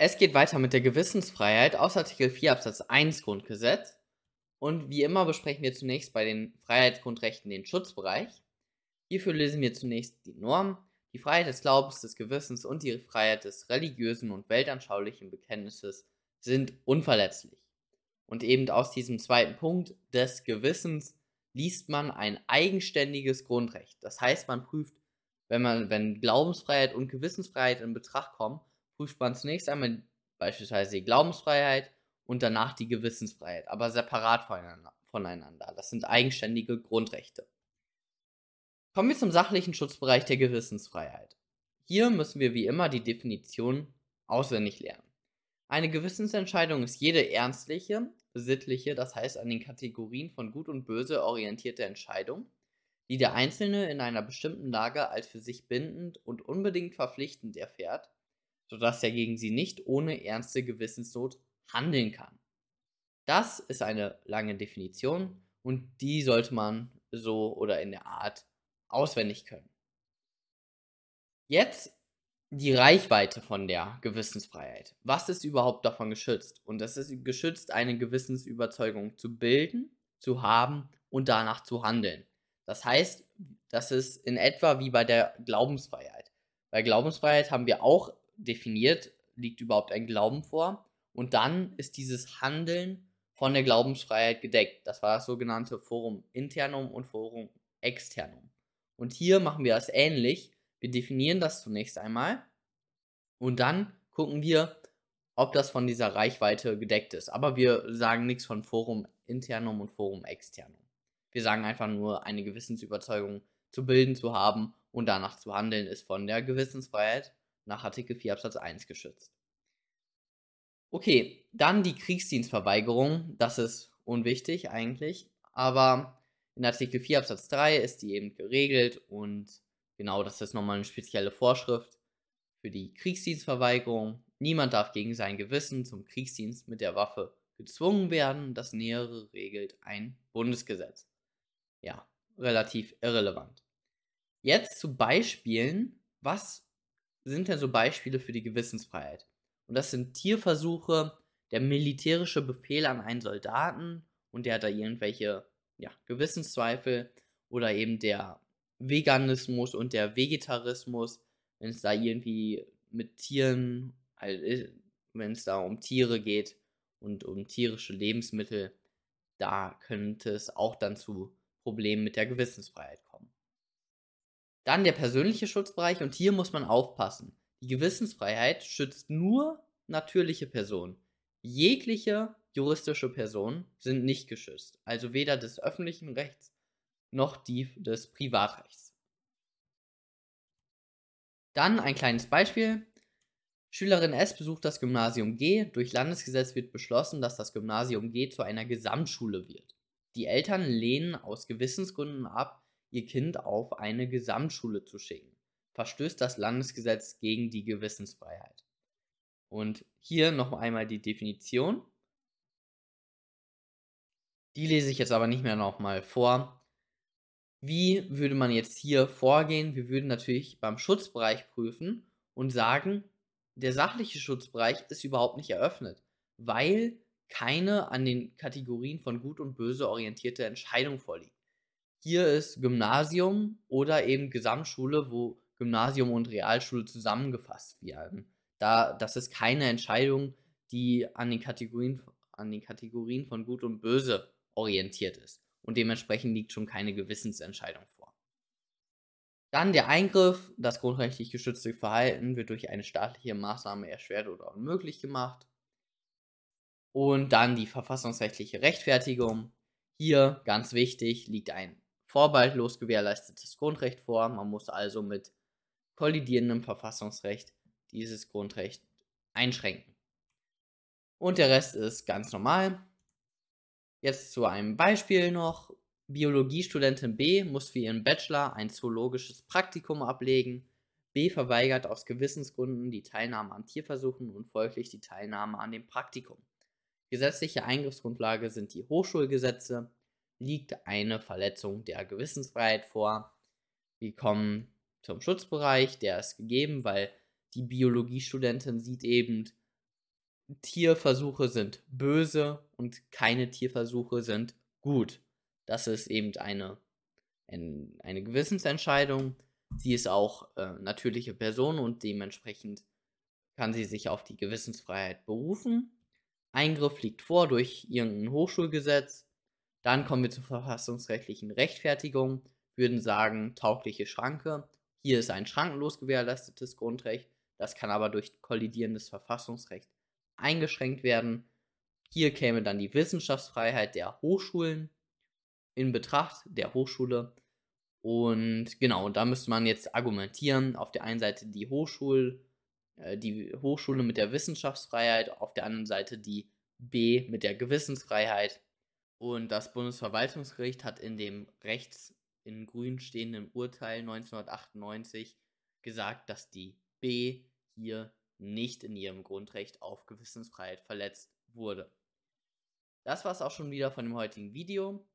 Es geht weiter mit der Gewissensfreiheit aus Artikel 4 Absatz 1 Grundgesetz. Und wie immer besprechen wir zunächst bei den Freiheitsgrundrechten den Schutzbereich. Hierfür lesen wir zunächst die Norm. Die Freiheit des Glaubens, des Gewissens und die Freiheit des religiösen und weltanschaulichen Bekenntnisses sind unverletzlich. Und eben aus diesem zweiten Punkt des Gewissens liest man ein eigenständiges Grundrecht. Das heißt, man prüft, wenn man, wenn Glaubensfreiheit und Gewissensfreiheit in Betracht kommen, prüft man zunächst einmal beispielsweise die Glaubensfreiheit und danach die Gewissensfreiheit, aber separat voneinander. Das sind eigenständige Grundrechte. Kommen wir zum sachlichen Schutzbereich der Gewissensfreiheit. Hier müssen wir wie immer die Definition auswendig lernen. Eine Gewissensentscheidung ist jede ernstliche, sittliche, das heißt an den Kategorien von Gut und Böse orientierte Entscheidung, die der Einzelne in einer bestimmten Lage als für sich bindend und unbedingt verpflichtend erfährt, sodass er gegen sie nicht ohne ernste Gewissensnot handeln kann. Das ist eine lange Definition und die sollte man so oder in der Art auswendig können. Jetzt die Reichweite von der Gewissensfreiheit. Was ist überhaupt davon geschützt? Und es ist geschützt, eine Gewissensüberzeugung zu bilden, zu haben und danach zu handeln. Das heißt, das ist in etwa wie bei der Glaubensfreiheit. Bei Glaubensfreiheit haben wir auch definiert, liegt überhaupt ein Glauben vor. Und dann ist dieses Handeln von der Glaubensfreiheit gedeckt. Das war das sogenannte Forum internum und Forum externum. Und hier machen wir das ähnlich. Wir definieren das zunächst einmal und dann gucken wir, ob das von dieser Reichweite gedeckt ist. Aber wir sagen nichts von Forum internum und Forum externum. Wir sagen einfach nur, eine Gewissensüberzeugung zu bilden, zu haben und danach zu handeln, ist von der Gewissensfreiheit nach Artikel 4 Absatz 1 geschützt. Okay, dann die Kriegsdienstverweigerung. Das ist unwichtig eigentlich, aber in Artikel 4 Absatz 3 ist die eben geregelt und genau das ist nochmal eine spezielle Vorschrift für die Kriegsdienstverweigerung. Niemand darf gegen sein Gewissen zum Kriegsdienst mit der Waffe gezwungen werden. Das Nähere regelt ein Bundesgesetz. Ja, relativ irrelevant. Jetzt zu Beispielen. Was sind denn so Beispiele für die Gewissensfreiheit? Und das sind Tierversuche, der militärische Befehl an einen Soldaten und der hat da irgendwelche ja, Gewissenszweifel oder eben der Veganismus und der Vegetarismus, wenn es da irgendwie mit Tieren, halt, wenn es da um Tiere geht und um tierische Lebensmittel, da könnte es auch dann zu Problemen mit der Gewissensfreiheit kommen. Dann der persönliche Schutzbereich und hier muss man aufpassen. Die Gewissensfreiheit schützt nur natürliche Personen. Jegliche juristische Personen sind nicht geschützt, also weder des öffentlichen Rechts noch die des Privatrechts. Dann ein kleines Beispiel. Schülerin S besucht das Gymnasium G. Durch Landesgesetz wird beschlossen, dass das Gymnasium G zu einer Gesamtschule wird. Die Eltern lehnen aus Gewissensgründen ab, ihr Kind auf eine Gesamtschule zu schicken verstößt das Landesgesetz gegen die Gewissensfreiheit. Und hier noch einmal die Definition. Die lese ich jetzt aber nicht mehr nochmal vor. Wie würde man jetzt hier vorgehen? Wir würden natürlich beim Schutzbereich prüfen und sagen, der sachliche Schutzbereich ist überhaupt nicht eröffnet, weil keine an den Kategorien von Gut und Böse orientierte Entscheidung vorliegt. Hier ist Gymnasium oder eben Gesamtschule, wo Gymnasium und Realschule zusammengefasst werden. Da, das ist keine Entscheidung, die an den, Kategorien, an den Kategorien von Gut und Böse orientiert ist. Und dementsprechend liegt schon keine Gewissensentscheidung vor. Dann der Eingriff, das grundrechtlich geschützte Verhalten wird durch eine staatliche Maßnahme erschwert oder unmöglich gemacht. Und dann die verfassungsrechtliche Rechtfertigung. Hier, ganz wichtig, liegt ein vorbehaltlos gewährleistetes Grundrecht vor. Man muss also mit kollidierendem Verfassungsrecht dieses Grundrecht einschränken. Und der Rest ist ganz normal. Jetzt zu einem Beispiel noch. Biologiestudentin B muss für ihren Bachelor ein zoologisches Praktikum ablegen. B verweigert aus Gewissensgründen die Teilnahme an Tierversuchen und folglich die Teilnahme an dem Praktikum. Gesetzliche Eingriffsgrundlage sind die Hochschulgesetze. Liegt eine Verletzung der Gewissensfreiheit vor? Wir kommen zum Schutzbereich, der ist gegeben, weil die Biologiestudentin sieht eben Tierversuche sind böse und keine Tierversuche sind gut. Das ist eben eine, ein, eine Gewissensentscheidung. Sie ist auch äh, natürliche Person und dementsprechend kann sie sich auf die Gewissensfreiheit berufen. Eingriff liegt vor durch irgendein Hochschulgesetz. Dann kommen wir zur verfassungsrechtlichen Rechtfertigung. Würden sagen, taugliche Schranke. Hier ist ein schrankenlos gewährleistetes Grundrecht. Das kann aber durch kollidierendes Verfassungsrecht eingeschränkt werden. Hier käme dann die Wissenschaftsfreiheit der Hochschulen in Betracht, der Hochschule. Und genau, da müsste man jetzt argumentieren. Auf der einen Seite die Hochschul, äh, die Hochschule mit der Wissenschaftsfreiheit, auf der anderen Seite die B mit der Gewissensfreiheit. Und das Bundesverwaltungsgericht hat in dem rechts in grün stehenden Urteil 1998 gesagt, dass die B hier nicht in ihrem Grundrecht auf Gewissensfreiheit verletzt wurde. Das war es auch schon wieder von dem heutigen Video.